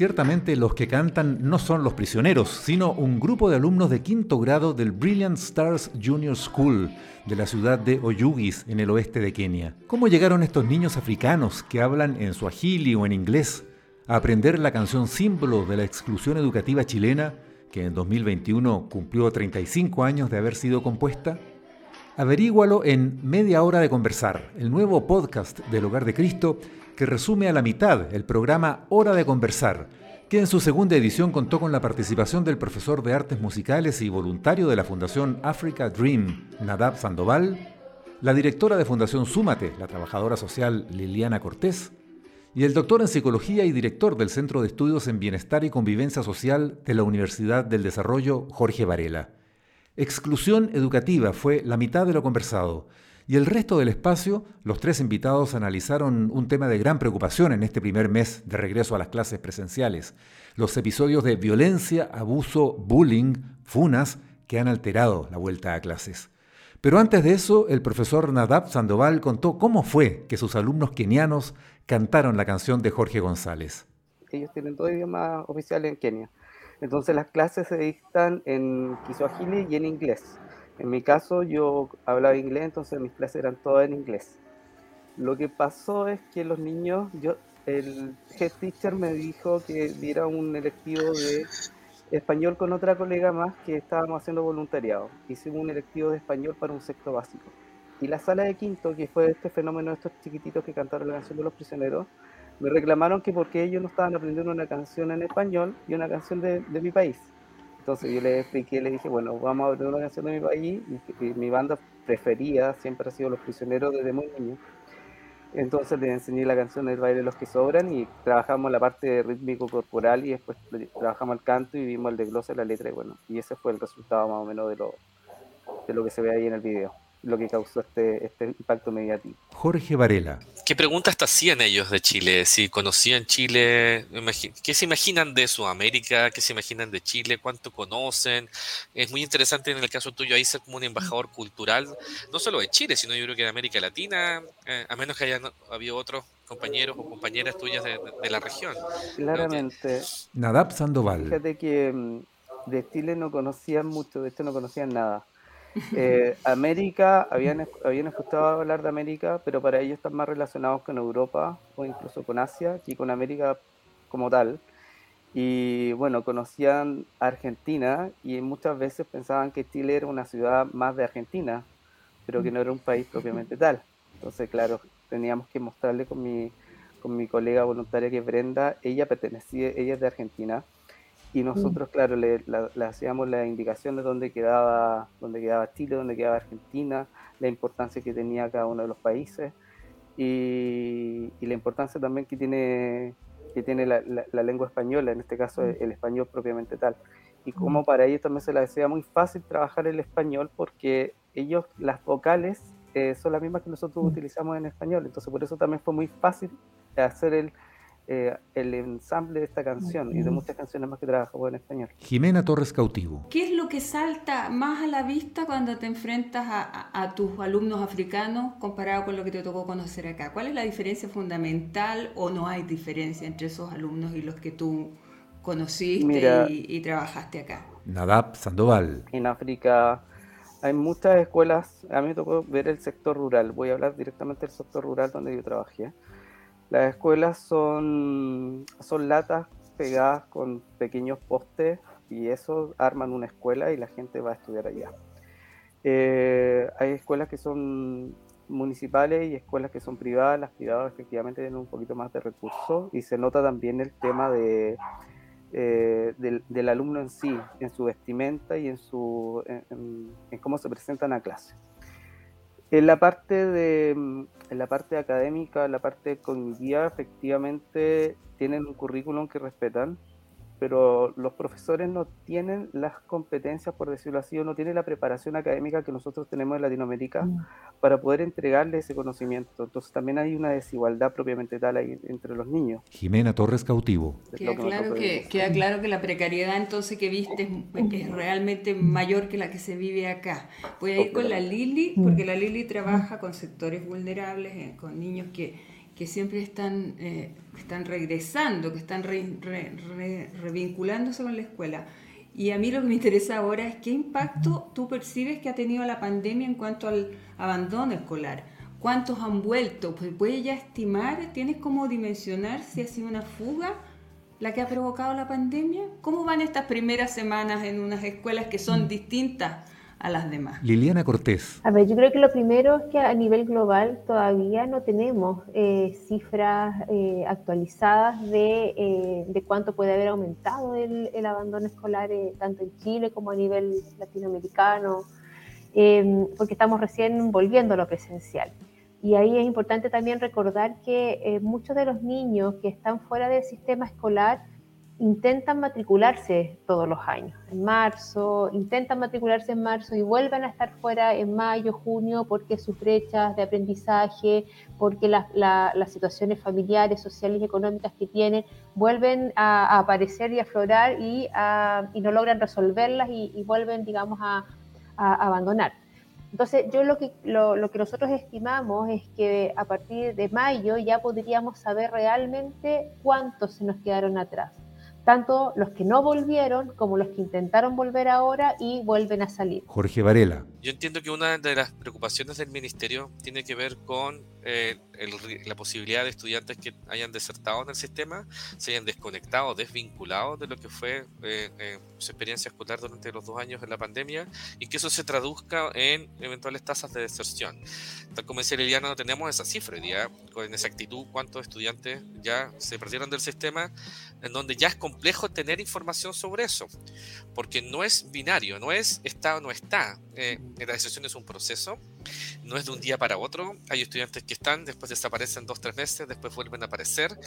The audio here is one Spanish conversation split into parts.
ciertamente los que cantan no son los prisioneros, sino un grupo de alumnos de quinto grado del Brilliant Stars Junior School de la ciudad de Oyugis, en el oeste de Kenia. ¿Cómo llegaron estos niños africanos que hablan en suajili o en inglés a aprender la canción símbolo de la exclusión educativa chilena, que en 2021 cumplió 35 años de haber sido compuesta? Averígualo en Media Hora de Conversar, el nuevo podcast del Hogar de Cristo que resume a la mitad el programa Hora de Conversar, que en su segunda edición contó con la participación del profesor de artes musicales y voluntario de la Fundación Africa Dream, Nadab Sandoval, la directora de Fundación Súmate, la trabajadora social Liliana Cortés, y el doctor en psicología y director del Centro de Estudios en Bienestar y Convivencia Social de la Universidad del Desarrollo, Jorge Varela. Exclusión educativa fue la mitad de lo conversado y el resto del espacio, los tres invitados analizaron un tema de gran preocupación en este primer mes de regreso a las clases presenciales, los episodios de violencia, abuso, bullying, funas que han alterado la vuelta a clases. Pero antes de eso, el profesor Nadab Sandoval contó cómo fue que sus alumnos kenianos cantaron la canción de Jorge González. Ellos tienen dos idiomas oficiales en Kenia. Entonces las clases se dictan en Kiswahili y en inglés. En mi caso yo hablaba inglés, entonces mis clases eran todas en inglés. Lo que pasó es que los niños, yo, el head teacher me dijo que diera un electivo de español con otra colega más que estábamos haciendo voluntariado. Hicimos un electivo de español para un sexto básico. Y la sala de quinto, que fue este fenómeno de estos chiquititos que cantaron la canción de los prisioneros, me reclamaron que porque ellos no estaban aprendiendo una canción en español y una canción de, de mi país. Entonces yo le expliqué, le dije, bueno, vamos a ver una canción de mi país y, mi banda preferida siempre ha sido Los Prisioneros desde muy niño. Entonces le enseñé la canción del baile de los que sobran y trabajamos la parte rítmico corporal y después trabajamos el canto y vimos el desglose de la letra y bueno, y ese fue el resultado más o menos de lo, de lo que se ve ahí en el video lo que causó este, este impacto mediático. Jorge Varela. ¿Qué preguntas te hacían ellos de Chile? Si conocían Chile, ¿qué se imaginan de Sudamérica? ¿Qué se imaginan de Chile? ¿Cuánto conocen? Es muy interesante en el caso tuyo ahí ser como un embajador cultural, no solo de Chile, sino yo creo que de América Latina, eh, a menos que hayan habido otros compañeros o compañeras tuyas de, la región. Claramente. Nadab Sandoval. Fíjate que mm, de Chile no conocían mucho, de hecho no conocían nada. Eh, América, habían, habían escuchado hablar de América, pero para ellos están más relacionados con Europa o incluso con Asia que con América como tal. Y bueno, conocían Argentina y muchas veces pensaban que Chile era una ciudad más de Argentina, pero que no era un país propiamente tal. Entonces, claro, teníamos que mostrarle con mi, con mi colega voluntaria que es Brenda, ella pertenecía, ella es de Argentina, y nosotros, claro, le, hacíamos la indicación de dónde quedaba, dónde quedaba Chile, dónde quedaba Argentina, la importancia que tenía cada uno de los países y, la importancia también que tiene, que tiene la, lengua española, en este caso el, español propiamente tal. Y como para ellos también se les hacía muy fácil trabajar el español porque ellos, las vocales, eh, son las mismas que nosotros utilizamos en español, entonces por eso también fue muy fácil hacer el, eh, el ensamble de esta canción y de muchas canciones más que trabajo en español. Jimena Torres Cautivo. ¿Qué es lo que salta más a la vista cuando te enfrentas a, tus alumnos africanos comparado con lo que te tocó conocer acá? ¿Cuál es la diferencia fundamental o no hay diferencia entre esos alumnos y los que tú conociste y, y trabajaste acá? Nadab Sandoval. En África hay muchas escuelas, a mí me tocó ver el sector rural, voy a hablar directamente del sector rural donde yo trabajé. Las escuelas son, son latas pegadas con pequeños postes y eso arman una escuela y la gente va a estudiar allá. Eh, hay escuelas que son municipales y escuelas que son privadas. Las privadas efectivamente tienen un poquito más de recursos y se nota también el tema de, eh, del, alumno en sí, en su vestimenta y en, su, en, cómo se presentan a clase. En la parte de en la parte académica, en la parte cognitiva, efectivamente tienen un currículum que respetan, pero los profesores no tienen las competencias, por decirlo así, o no tienen la preparación académica que nosotros tenemos en Latinoamérica mm. para poder entregarle ese conocimiento. Entonces también hay una desigualdad propiamente tal ahí entre los niños. Jimena Torres Cautivo. Queda claro que, queda claro que la precariedad entonces que viste es, realmente mayor que la que se vive acá. Voy a ir con la Lili, porque la Lili trabaja con sectores vulnerables, eh, con niños que que siempre están, eh, están regresando, que están revinculándose con la escuela. Y a mí lo que me interesa ahora es qué impacto tú percibes que ha tenido la pandemia en cuanto al abandono escolar. ¿Cuántos han vuelto? Pues puedes ya estimar, tienes cómo dimensionar si ha sido una fuga la que ha provocado la pandemia. ¿Cómo van estas primeras semanas en unas escuelas que son distintas a las demás. Liliana Cortés. A ver, yo creo que lo primero es que a nivel global todavía no tenemos eh, cifras eh, actualizadas de, eh, de, cuánto puede haber aumentado el, el abandono escolar tanto en Chile como a nivel latinoamericano, porque estamos recién volviendo a lo presencial. Y ahí es importante también recordar que muchos de los niños que están fuera del sistema escolar intentan matricularse todos los años, en marzo, intentan matricularse en marzo y vuelven a estar fuera en mayo, junio, porque sus brechas de aprendizaje, porque las situaciones familiares, sociales y económicas que tienen vuelven a, aparecer y aflorar y, y, no logran resolverlas y, vuelven, digamos, a, abandonar. Entonces, yo lo que, lo, lo que nosotros estimamos es que a partir de mayo ya podríamos saber realmente cuántos se nos quedaron atrás tanto los que no volvieron como los que intentaron volver ahora y vuelven a salir. Jorge Varela. Yo entiendo que una de las preocupaciones del ministerio tiene que ver con eh, la posibilidad de estudiantes que hayan desertado en el sistema, se hayan desconectado, desvinculado de lo que fue eh, eh, su experiencia escolar durante los dos años de la pandemia y que eso se traduzca en eventuales tasas de deserción. Tal como decía Liliana, no tenemos esa cifra hoy día, con exactitud cuántos estudiantes ya se perdieron del sistema, en donde ya es complejo tener información sobre eso, porque no es binario, no es está o no está. La deserción es un proceso, no es de un día para otro. Hay estudiantes que están, después desaparecen dos, tres meses, después vuelven a aparecer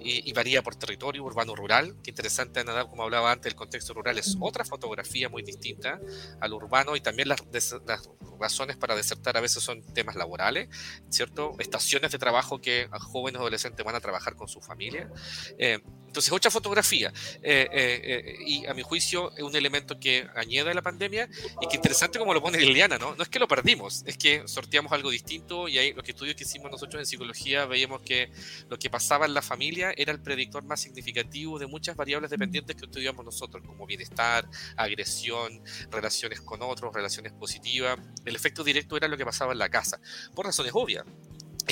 y, varía por territorio urbano-rural. Qué interesante, Nadal, como hablaba antes, el contexto rural es otra fotografía muy distinta al urbano y también las, las razones para desertar a veces son temas laborales, ¿cierto? Estaciones de trabajo que jóvenes adolescentes van a trabajar con su familia. Eh, entonces, otra fotografía. Eh, eh, y a mi juicio, es un elemento que añade a la pandemia y que interesante como lo pone Liliana, ¿no? No es que lo perdimos, es que sorteamos algo distinto y ahí los estudios que hicimos nosotros en psicología veíamos que lo que pasaba en la familia era el predictor más significativo de muchas variables dependientes que estudiamos nosotros, como bienestar, agresión, relaciones con otros, relaciones positivas. El efecto directo era lo que pasaba en la casa, por razones obvias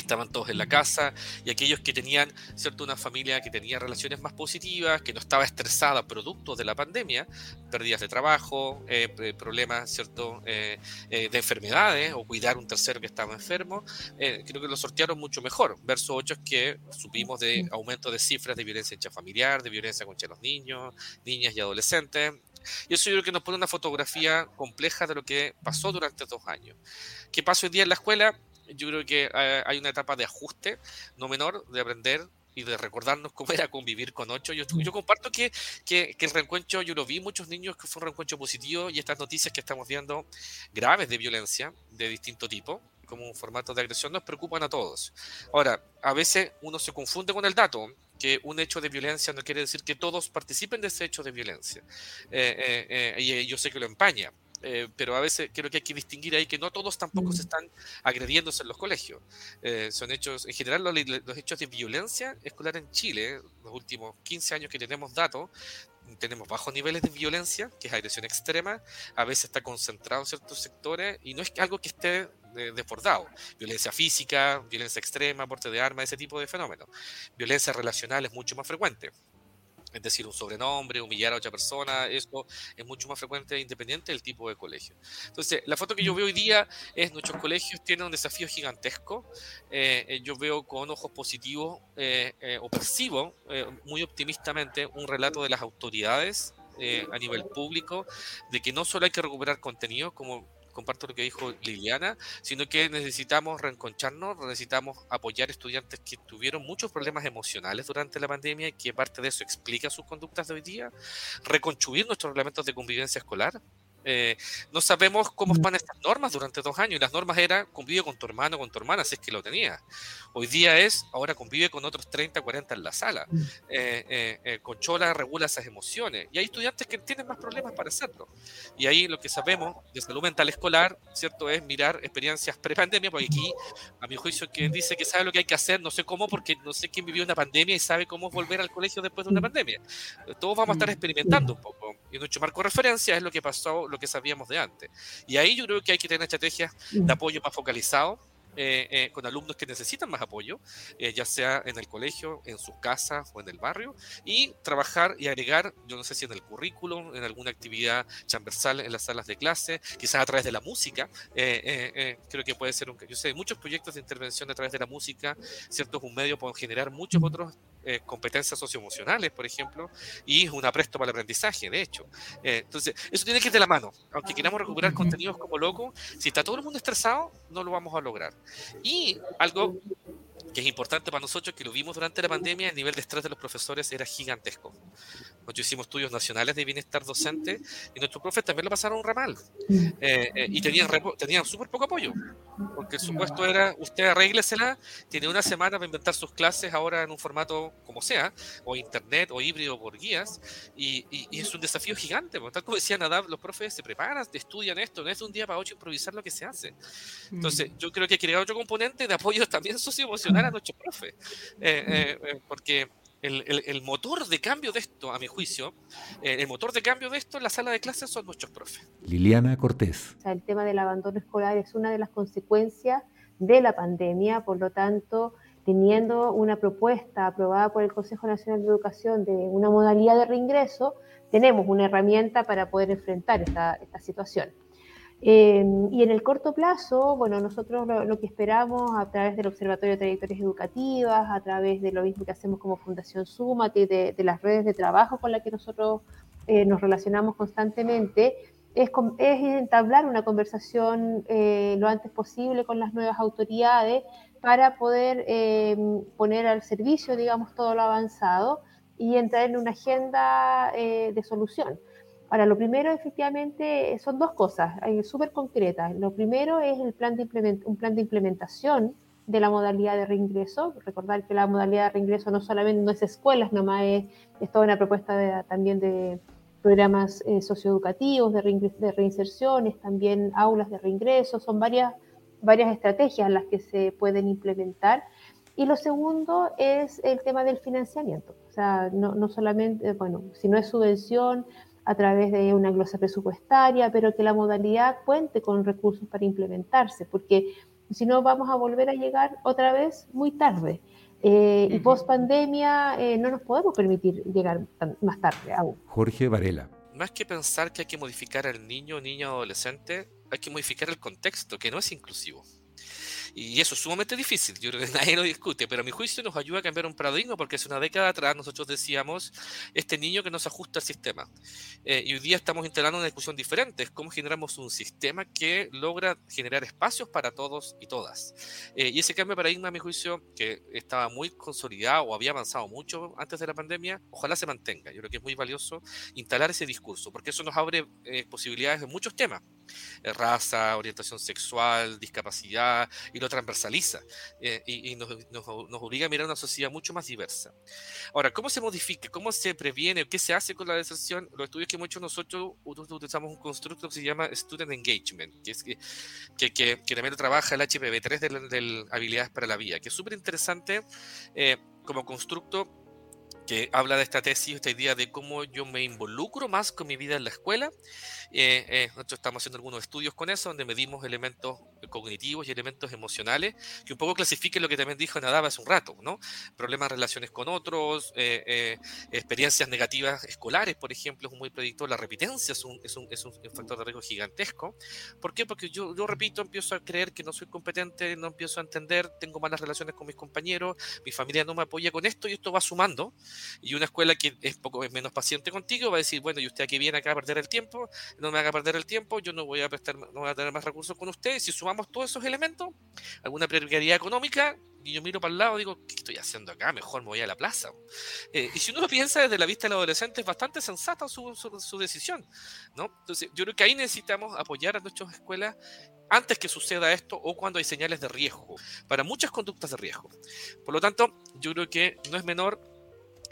estaban todos en la casa y aquellos que tenían cierto una familia que tenía relaciones más positivas que no estaba estresada producto de la pandemia pérdidas de trabajo eh, problemas cierto eh, eh, de enfermedades o cuidar un tercero que estaba enfermo creo que lo sortearon mucho mejor verso 8 es que supimos de aumento de cifras de violencia intrafamiliar de violencia contra los niños niñas y adolescentes. Y eso yo creo que nos pone una fotografía compleja de lo que pasó durante dos años. ¿qué pasó hoy día en la escuela? Yo creo que eh, hay una etapa de ajuste no menor, de aprender y de recordarnos cómo era convivir con ocho. Yo, yo comparto que, que, el reencuentro, yo lo vi muchos niños que fue un reencuentro positivo y estas noticias que estamos viendo graves de violencia de distinto tipo, como un formato de agresión, nos preocupan a todos. Ahora, a veces uno se confunde con el dato, que un hecho de violencia no quiere decir que todos participen de ese hecho de violencia. Eh, eh, y yo sé que lo empaña. Eh, pero a veces creo que hay que distinguir ahí que no todos tampoco se mm. están agrediéndose en los colegios. Eh, son hechos, en general, los, hechos de violencia escolar en Chile, los últimos 15 años que tenemos datos, tenemos bajos niveles de violencia, que es agresión extrema, a veces está concentrado en ciertos sectores y no es algo que esté desbordado. Violencia física, violencia extrema, porte de armas, ese tipo de fenómenos. Violencia relacional es mucho más frecuente es decir, un sobrenombre, humillar a otra persona, eso es mucho más frecuente e independiente del tipo de colegio. Entonces, la foto que yo veo hoy día es nuestros colegios tienen un desafío gigantesco. Eh, eh, yo veo con ojos positivos eh, o percibo muy optimistamente un relato de las autoridades a nivel público de que no solo hay que recuperar contenido, como comparto lo que dijo Liliana, sino que necesitamos reenconcharnos, necesitamos apoyar estudiantes que tuvieron muchos problemas emocionales durante la pandemia y que parte de eso explica sus conductas de hoy día, reconstruir nuestros reglamentos de convivencia escolar, Eh, no sabemos cómo van estas normas durante dos años. Y las normas eran convive con tu hermano, con tu hermana, si es que lo tenía. Hoy día es, ahora convive con otros 30, 40 en la sala. Eh, eh, controla, regula esas emociones. Y hay estudiantes que tienen más problemas para hacerlo. Y ahí lo que sabemos de salud mental escolar, ¿cierto? Es mirar experiencias pre-pandemia, porque aquí, a mi juicio, quien dice que sabe lo que hay que hacer, no sé cómo, porque no sé quién vivió una pandemia y sabe cómo volver al colegio después de una pandemia. Todos vamos a estar experimentando un poco. Y nuestro marco de referencia es lo que pasó, lo que sabíamos de antes. Y ahí yo creo que hay que tener estrategias de apoyo más focalizado eh, eh, con alumnos que necesitan más apoyo, eh, ya sea en el colegio, en sus casas o en el barrio, y trabajar y agregar, yo no sé si en el currículum, en alguna actividad transversal en las salas de clase, quizás a través de la música, creo que puede ser un... Yo sé, muchos proyectos de intervención a través de la música, ¿cierto? Es un medio para generar muchos otros eh, competencias socioemocionales, por ejemplo, y un apresto para el aprendizaje, de hecho. Eh, entonces, eso tiene que ir de la mano. Aunque queramos recuperar contenidos como loco, si está todo el mundo estresado, no lo vamos a lograr. Y algo que es importante para nosotros, que lo vimos durante la pandemia, el nivel de estrés de los profesores era gigantesco. Nosotros hicimos estudios nacionales de bienestar docente y nuestros profes también lo pasaron un ramal. Eh, eh, y tenían, tenían súper poco apoyo, porque el supuesto era, usted arréglesela, tiene una semana para inventar sus clases ahora en un formato como sea, o internet, o híbrido por guías, y, y, es un desafío gigante. Tal como decía Nadab, los profes se preparan, estudian esto, no es de un día para otro improvisar lo que se hace. Entonces, yo creo que hay que crear otro componente de apoyo también socioemocional a nuestros profes, eh, eh, eh, porque el, el, motor de cambio de esto, a mi juicio, el motor de cambio de esto en la sala de clases son nuestros profes. Liliana Cortés. el tema del abandono escolar es una de las consecuencias de la pandemia, por lo tanto, teniendo una propuesta aprobada por el Consejo Nacional de Educación de una modalidad de reingreso, tenemos una herramienta para poder enfrentar esta, esta situación. Em, y en el corto plazo, bueno, nosotros lo, que esperamos a través del Observatorio de Trayectorias Educativas, a través de lo mismo que hacemos como Fundación Sumate, de, de las redes de trabajo con las que nosotros eh, nos relacionamos constantemente, es, es entablar una conversación eh, lo antes posible con las nuevas autoridades para poder em, poner al servicio, digamos, todo lo avanzado y entrar en una agenda eh, de solución. Ahora, lo primero efectivamente son dos cosas súper concretas. Lo primero es el plan de un plan de implementación de la modalidad de reingreso. Recordar que la modalidad de reingreso no solamente no es escuelas, nomás es, es toda una propuesta también de programas eh, socioeducativos, de, reinserciones, también aulas de reingreso. Son varias, varias estrategias las que se pueden implementar. Y lo segundo es el tema del financiamiento. O sea, no, no solamente, bueno, si no es subvención, a través de una glosa presupuestaria, pero que la modalidad cuente con recursos para implementarse, porque si no vamos a volver a llegar otra vez muy tarde. Eh, y post pandemia eh, no nos podemos permitir llegar más tarde aún. Jorge Varela. Más que pensar que hay que modificar al niño, niño, adolescente, hay que modificar el contexto, que no es inclusivo. Y eso es sumamente difícil, yo creo que nadie lo discute, pero a mi juicio nos ayuda a cambiar un paradigma porque hace una década atrás nosotros decíamos, este niño que no se ajusta al sistema. Eh, y hoy día estamos instalando una discusión diferente, es cómo generamos un sistema que logra generar espacios para todos y todas. Eh, y ese cambio de paradigma, a mi juicio, que estaba muy consolidado o había avanzado mucho antes de la pandemia, ojalá se mantenga. Yo creo que es muy valioso instalar ese discurso, porque eso nos abre eh, posibilidades en muchos temas. raza, orientación sexual, discapacidad, y lo transversaliza eh, y, nos, obliga a mirar una sociedad mucho más diversa. Ahora, ¿cómo se modifica? ¿Cómo se previene? ¿Qué se hace con la deserción? Los estudios que hemos hecho nosotros utilizamos un constructo que se llama Student Engagement, que, que, que, que, también trabaja el HPV3 de, Habilidades para la Vida, que es súper interesante eh, como constructo que habla de esta tesis, esta idea de cómo yo me involucro más con mi vida en la escuela. Eh, eh, nosotros estamos haciendo algunos estudios con eso, donde medimos elementos cognitivos y elementos emocionales, que un poco clasifiquen lo que también dijo Nadaba hace un rato, ¿no? Problemas, relaciones con otros, eh, experiencias negativas escolares, por ejemplo, es muy predictor. La repitencia es un, es un, es un factor de riesgo gigantesco. ¿Por qué? Porque yo, yo repito, empiezo a creer que no soy competente, no empiezo a entender, tengo malas relaciones con mis compañeros, mi familia no me apoya con esto y esto va sumando Y una escuela que es poco menos paciente contigo va a decir, bueno, y usted aquí viene acá a perder el tiempo, no me haga perder el tiempo, yo no voy a prestar, no voy a tener más recursos con usted. Si sumamos todos esos elementos, alguna prioridad económica, y yo miro para el lado y digo, ¿qué estoy haciendo acá? Mejor me voy a la plaza. Eh, y si uno lo piensa desde la vista del adolescente, es bastante sensata su, su, decisión, ¿no? Entonces, yo creo que ahí necesitamos apoyar a nuestras escuelas antes que suceda esto o cuando hay señales de riesgo, para muchas conductas de riesgo. Por lo tanto, yo creo que no es menor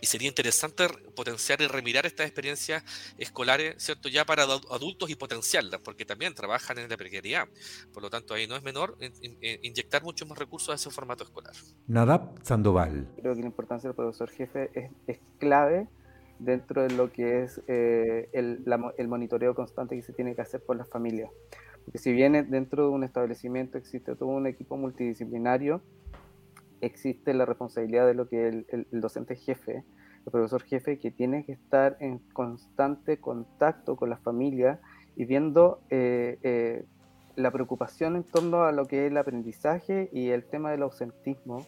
y sería interesante potenciar y remirar estas experiencias escolares, ¿cierto? Ya para adultos y potenciarlas, porque también trabajan en la precariedad. Por lo tanto, ahí no es menor inyectar muchos más recursos a ese formato escolar. Nadab Sandoval. Creo que la importancia del profesor jefe es, clave dentro de lo que es eh, el, el monitoreo constante que se tiene que hacer por las familias. Porque si bien dentro de un establecimiento existe todo un equipo multidisciplinario, existe la responsabilidad de lo que el, el, docente jefe, el profesor jefe, que tiene que estar en constante contacto con la familia y viendo eh, eh, la preocupación en torno a lo que es el aprendizaje y el tema del ausentismo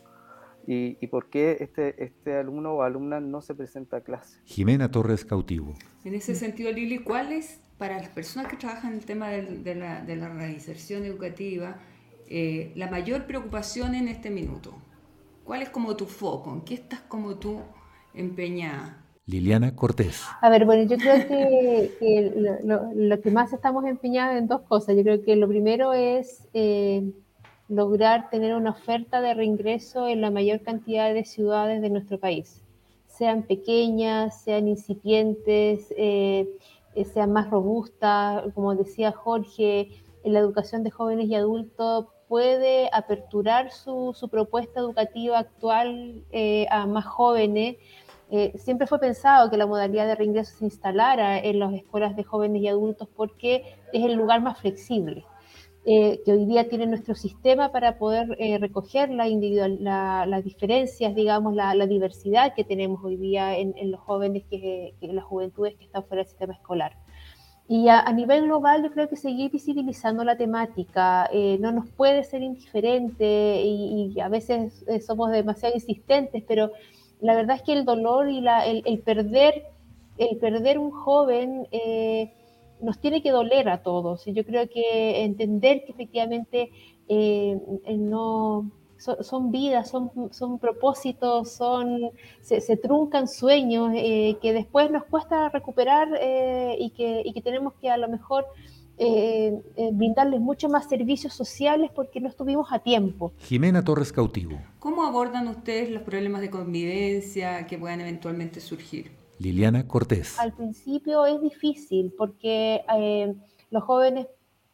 y, y, por qué este, este alumno o alumna no se presenta a clase. Jimena Torres Cautivo. En ese sentido, Lili, ¿cuál es para las personas que trabajan en el tema de, la, de la, reinserción educativa eh, la mayor preocupación en este minuto? ¿Cuál es como tu foco? ¿En qué estás como tú empeñada? Liliana Cortés. A ver, bueno, yo creo que, lo, que más estamos empeñados en dos cosas. Yo creo que lo primero es eh, lograr tener una oferta de reingreso en la mayor cantidad de ciudades de nuestro país, sean pequeñas, sean incipientes, eh, eh, sean más robustas, como decía Jorge, en la educación de jóvenes y adultos puede aperturar su, propuesta educativa actual eh, a más jóvenes. Eh, siempre fue pensado que la modalidad de reingreso se instalara en las escuelas de jóvenes y adultos porque es el lugar más flexible. Eh, que hoy día tiene nuestro sistema para poder recoger la individual, las diferencias, digamos, la, diversidad que tenemos hoy día en, los jóvenes, que, en las juventudes que están fuera del sistema escolar. Y a, nivel global yo creo que seguir visibilizando la temática eh, no nos puede ser indiferente y, a veces eh, somos demasiado insistentes, pero la verdad es que el dolor y la, el, perder el perder un joven eh, nos tiene que doler a todos. Y yo creo que entender que efectivamente no son, vidas, son, son propósitos, son, se, truncan sueños eh, que después nos cuesta recuperar eh, y, que, y, que, tenemos que a lo mejor eh, brindarles mucho más servicios sociales porque no estuvimos a tiempo. Jimena Torres Cautivo. ¿Cómo abordan ustedes los problemas de convivencia que puedan eventualmente surgir? Liliana Cortés. Al principio es difícil porque los jóvenes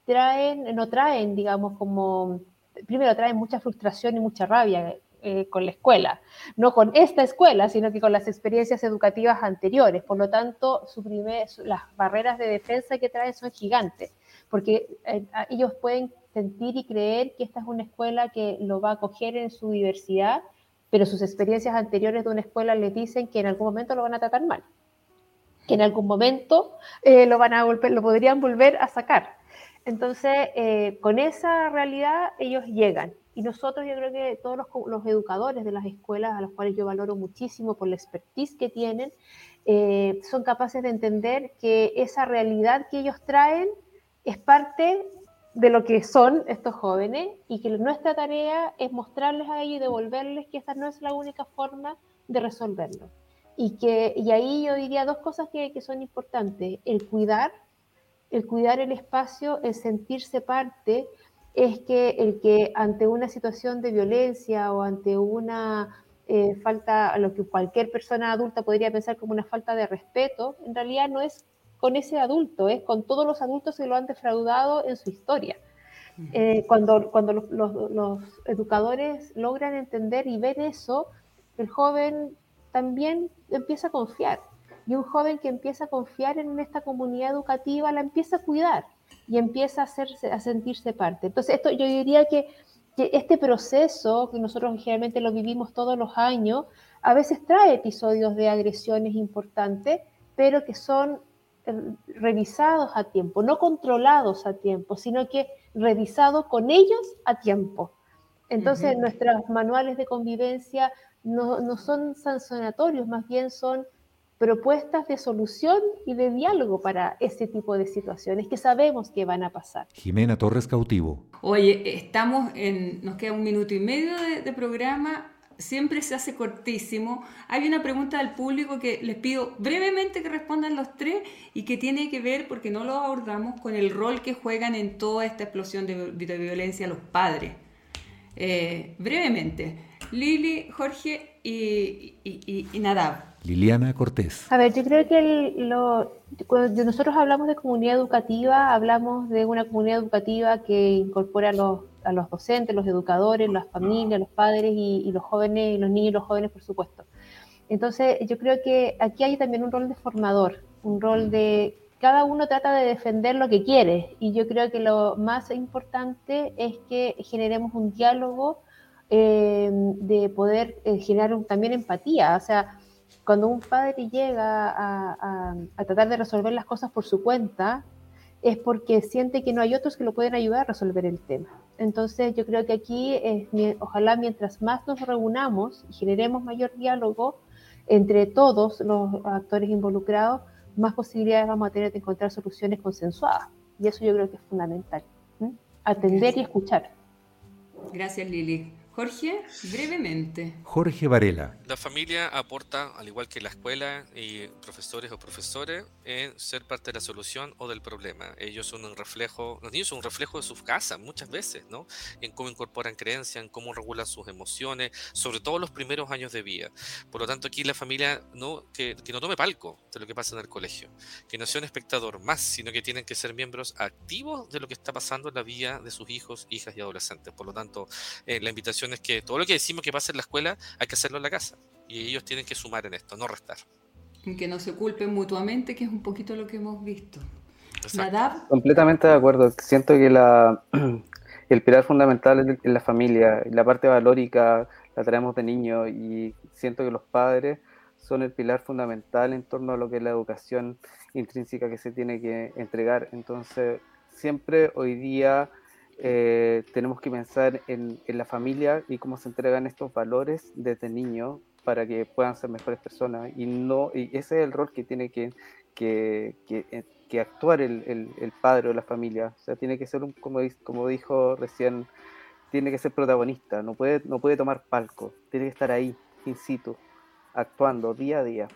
traen, no traen, digamos, como primero trae mucha frustración y mucha rabia eh, con la escuela, no con esta escuela, sino que con las experiencias educativas anteriores. Por lo tanto, su las barreras de defensa que trae son gigantes, porque eh, ellos pueden sentir y creer que esta es una escuela que lo va a acoger en su diversidad, pero sus experiencias anteriores de una escuela les dicen que en algún momento lo van a tratar mal, que en algún momento eh, lo, van a volver, lo podrían volver a sacar. Entonces, eh, con esa realidad ellos llegan. Y nosotros, yo creo que todos los, educadores de las escuelas, a los cuales yo valoro muchísimo por la expertise que tienen, eh, son capaces de entender que esa realidad que ellos traen es parte de lo que son estos jóvenes y que nuestra tarea es mostrarles a ellos y devolverles que esa no es la única forma de resolverlo. Y, que, y ahí yo diría dos cosas que, que son importantes. El cuidar el cuidar el espacio, el sentirse parte, es que el que ante una situación de violencia o ante una eh, falta, lo que cualquier persona adulta podría pensar como una falta de respeto, en realidad no es con ese adulto, es con todos los adultos que lo han defraudado en su historia. Eh, cuando cuando los, los, educadores logran entender y ver eso, el joven también empieza a confiar y un joven que empieza a confiar en esta comunidad educativa la empieza a cuidar y empieza a, hacerse, a sentirse parte. Entonces, esto yo diría que, que este proceso, que nosotros generalmente lo vivimos todos los años, a veces trae episodios de agresiones importantes, pero que son eh, revisados a tiempo, no controlados a tiempo, sino que revisados con ellos a tiempo. Entonces, nuestros manuales de convivencia no, no son sancionatorios, más bien son propuestas de solución y de diálogo para ese tipo de situaciones que sabemos que van a pasar. Jimena Torres Cautivo. Oye, estamos en, nos queda un minuto y medio de, programa, siempre se hace cortísimo. Hay una pregunta del público que les pido brevemente que respondan los tres y que tiene que ver, porque no lo abordamos, con el rol que juegan en toda esta explosión de, violencia los padres. Eh, brevemente, Lili, Jorge y, y, y Nadab. Liliana Cortés. A ver, yo creo que cuando nosotros hablamos de comunidad educativa, hablamos de una comunidad educativa que incorpora a los, a los docentes, los educadores, las familias, los padres y, los jóvenes, los niños y los jóvenes, por supuesto. Entonces, yo creo que aquí hay también un rol de formador, un rol de cada uno trata de defender lo que quiere y yo creo que lo más importante es que generemos un diálogo eh, de poder eh, generar también empatía, o sea, cuando un padre llega a, tratar de resolver las cosas por su cuenta, es porque siente que no hay otros que lo pueden ayudar a resolver el tema. Entonces yo creo que aquí, es, ojalá mientras más nos reunamos y generemos mayor diálogo entre todos los actores involucrados, más posibilidades vamos a tener de encontrar soluciones consensuadas. Y eso yo creo que es fundamental. Atender y escuchar. Gracias, Lili. Jorge, brevemente. Jorge Varela. La familia aporta, al igual que la escuela y profesores o profesores, en ser parte de la solución o del problema. Ellos son un reflejo, los niños son un reflejo de sus casas muchas veces, ¿no? En cómo incorporan creencias, en cómo regulan sus emociones, sobre todo los primeros años de vida. Por lo tanto, aquí la familia no, que, que no tome palco de lo que pasa en el colegio, que no sea un espectador más, sino que tienen que ser miembros activos de lo que está pasando en la vida de sus hijos, hijas y adolescentes. Por lo tanto, eh, la invitación es que todo lo que decimos que pasa en la escuela hay que hacerlo en la casa. Y ellos tienen que sumar en esto, no restar. Que no se culpen mutuamente, que es un poquito lo que hemos visto. Completamente de acuerdo. Siento que la, el pilar fundamental es la familia. La parte valórica la traemos de niño y siento que los padres son el pilar fundamental en torno a lo que es la educación intrínseca que se tiene que entregar. Entonces, siempre hoy día eh, tenemos que pensar en, la familia y cómo se entregan estos valores desde niño para que puedan ser mejores personas. Y, no, y ese es el rol que tiene que, que, que, eh, actuar el, el, padre o la familia. O sea, tiene que ser, un, como, como dijo recién, tiene que ser protagonista, no puede, no puede tomar palco, tiene que estar ahí, in situ, actuando día a día.